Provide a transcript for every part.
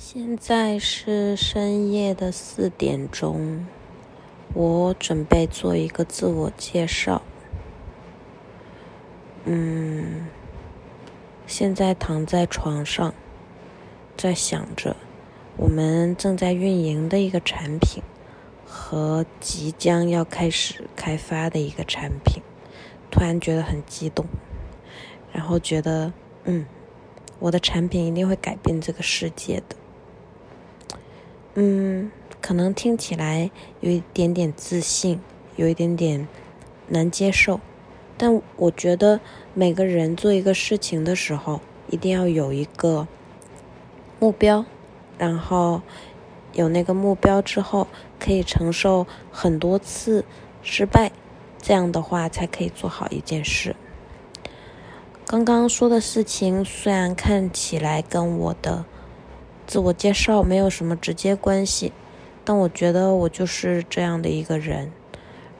现在是深夜的四点钟，我准备做一个自我介绍。嗯，现在躺在床上，在想着我们正在运营的一个产品和即将要开始开发的一个产品，突然觉得很激动，然后觉得，嗯，我的产品一定会改变这个世界的。嗯，可能听起来有一点点自信，有一点点难接受，但我觉得每个人做一个事情的时候，一定要有一个目标，然后有那个目标之后，可以承受很多次失败，这样的话才可以做好一件事。刚刚说的事情虽然看起来跟我的。自我介绍没有什么直接关系，但我觉得我就是这样的一个人。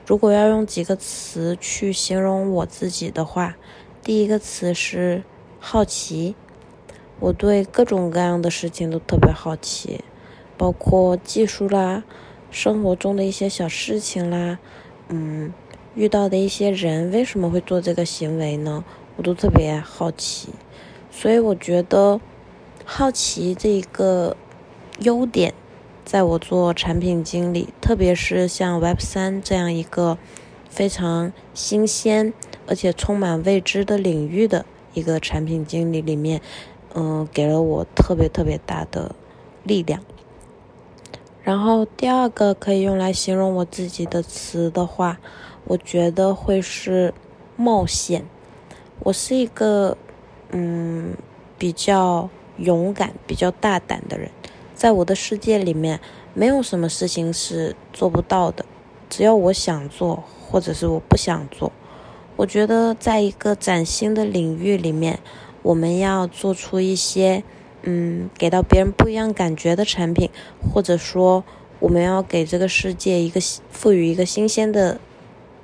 如果要用几个词去形容我自己的话，第一个词是好奇。我对各种各样的事情都特别好奇，包括技术啦、生活中的一些小事情啦，嗯，遇到的一些人为什么会做这个行为呢？我都特别好奇，所以我觉得。好奇这一个优点，在我做产品经理，特别是像 Web 三这样一个非常新鲜而且充满未知的领域的一个产品经理里面，嗯，给了我特别特别大的力量。然后第二个可以用来形容我自己的词的话，我觉得会是冒险。我是一个嗯比较。勇敢、比较大胆的人，在我的世界里面，没有什么事情是做不到的。只要我想做，或者是我不想做，我觉得在一个崭新的领域里面，我们要做出一些，嗯，给到别人不一样感觉的产品，或者说，我们要给这个世界一个赋予一个新鲜的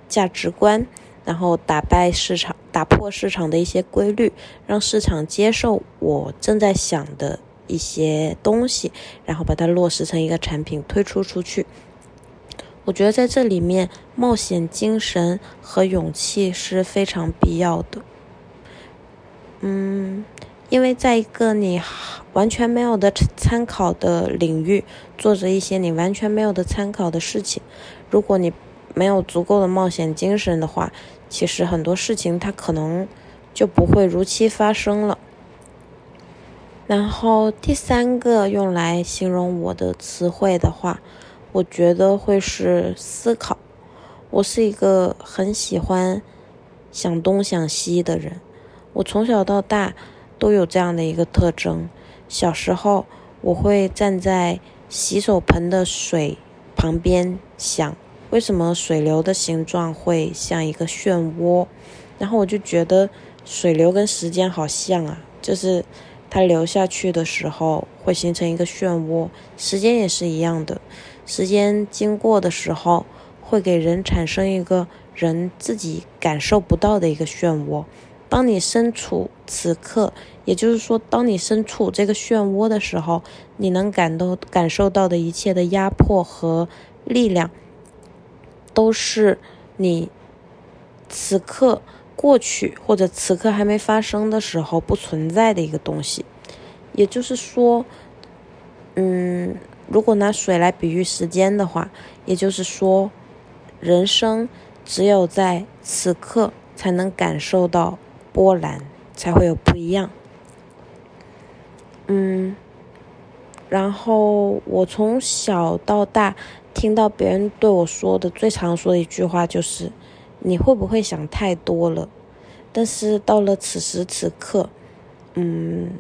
价值观。然后打败市场，打破市场的一些规律，让市场接受我正在想的一些东西，然后把它落实成一个产品推出出去。我觉得在这里面，冒险精神和勇气是非常必要的。嗯，因为在一个你完全没有的参考的领域，做着一些你完全没有的参考的事情，如果你没有足够的冒险精神的话，其实很多事情它可能就不会如期发生了。然后第三个用来形容我的词汇的话，我觉得会是思考。我是一个很喜欢想东想西的人，我从小到大都有这样的一个特征。小时候我会站在洗手盆的水旁边想。为什么水流的形状会像一个漩涡？然后我就觉得水流跟时间好像啊，就是它流下去的时候会形成一个漩涡，时间也是一样的。时间经过的时候会给人产生一个人自己感受不到的一个漩涡。当你身处此刻，也就是说，当你身处这个漩涡的时候，你能感到感受到的一切的压迫和力量。都是你此刻过去或者此刻还没发生的时候不存在的一个东西，也就是说，嗯，如果拿水来比喻时间的话，也就是说，人生只有在此刻才能感受到波澜，才会有不一样。嗯，然后我从小到大。听到别人对我说的最常说的一句话就是：“你会不会想太多了？”但是到了此时此刻，嗯，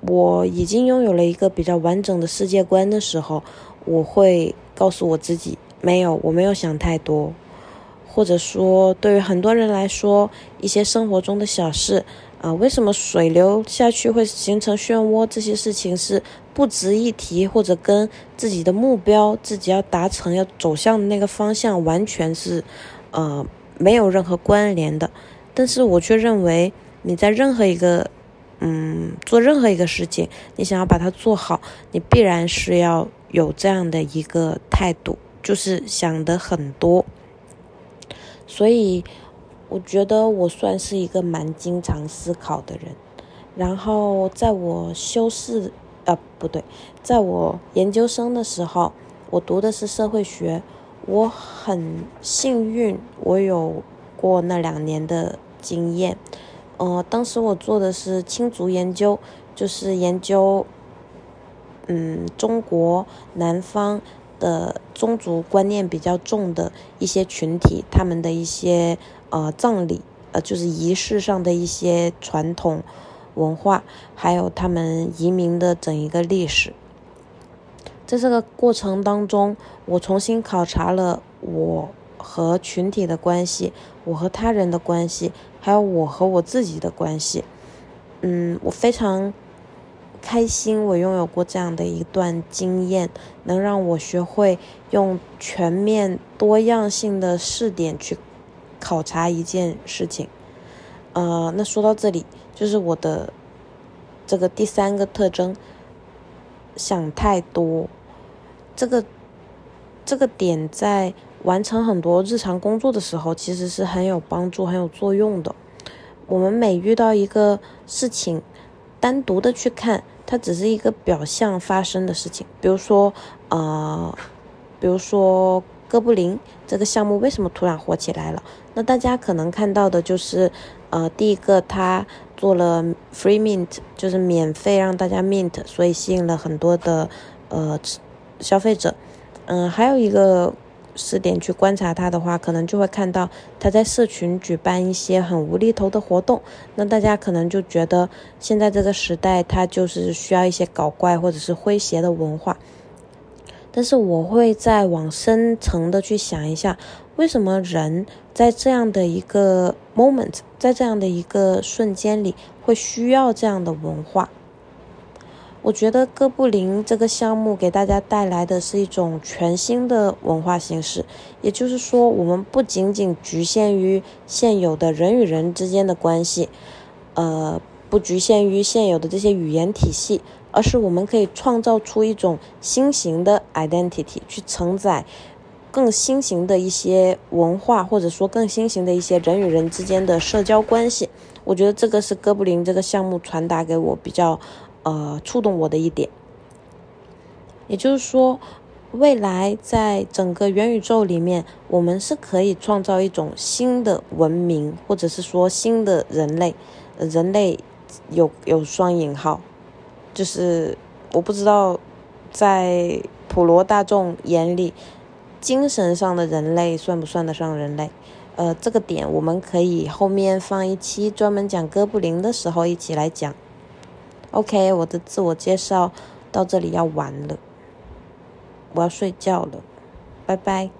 我已经拥有了一个比较完整的世界观的时候，我会告诉我自己：“没有，我没有想太多。”或者说，对于很多人来说，一些生活中的小事。啊，为什么水流下去会形成漩涡？这些事情是不值一提，或者跟自己的目标、自己要达成、要走向的那个方向完全是，呃，没有任何关联的。但是我却认为，你在任何一个嗯，做任何一个事情，你想要把它做好，你必然是要有这样的一个态度，就是想的很多。所以，我觉得我算是一个蛮经常思考的人。然后，在我修饰，呃，不对，在我研究生的时候，我读的是社会学。我很幸运，我有过那两年的经验。呃，当时我做的是亲族研究，就是研究，嗯，中国南方。的宗族观念比较重的一些群体，他们的一些呃葬礼，呃就是仪式上的一些传统文化，还有他们移民的整一个历史。在这个过程当中，我重新考察了我和群体的关系，我和他人的关系，还有我和我自己的关系。嗯，我非常。开心，我拥有过这样的一段经验，能让我学会用全面多样性的视点去考察一件事情。呃，那说到这里，就是我的这个第三个特征，想太多。这个这个点在完成很多日常工作的时候，其实是很有帮助、很有作用的。我们每遇到一个事情，单独的去看，它只是一个表象发生的事情。比如说，呃，比如说哥布林这个项目为什么突然火起来了？那大家可能看到的就是，呃，第一个他做了 free mint，就是免费让大家 mint，所以吸引了很多的呃消费者。嗯，还有一个。试点去观察他的话，可能就会看到他在社群举办一些很无厘头的活动。那大家可能就觉得现在这个时代，他就是需要一些搞怪或者是诙谐的文化。但是我会再往深层的去想一下，为什么人在这样的一个 moment，在这样的一个瞬间里，会需要这样的文化？我觉得哥布林这个项目给大家带来的是一种全新的文化形式，也就是说，我们不仅仅局限于现有的人与人之间的关系，呃，不局限于现有的这些语言体系，而是我们可以创造出一种新型的 identity，去承载更新型的一些文化，或者说更新型的一些人与人之间的社交关系。我觉得这个是哥布林这个项目传达给我比较。呃，触动我的一点，也就是说，未来在整个元宇宙里面，我们是可以创造一种新的文明，或者是说新的人类。人类有有双引号，就是我不知道在普罗大众眼里，精神上的人类算不算得上人类？呃，这个点我们可以后面放一期专门讲哥布林的时候一起来讲。OK，我的自我介绍到这里要完了，我要睡觉了，拜拜。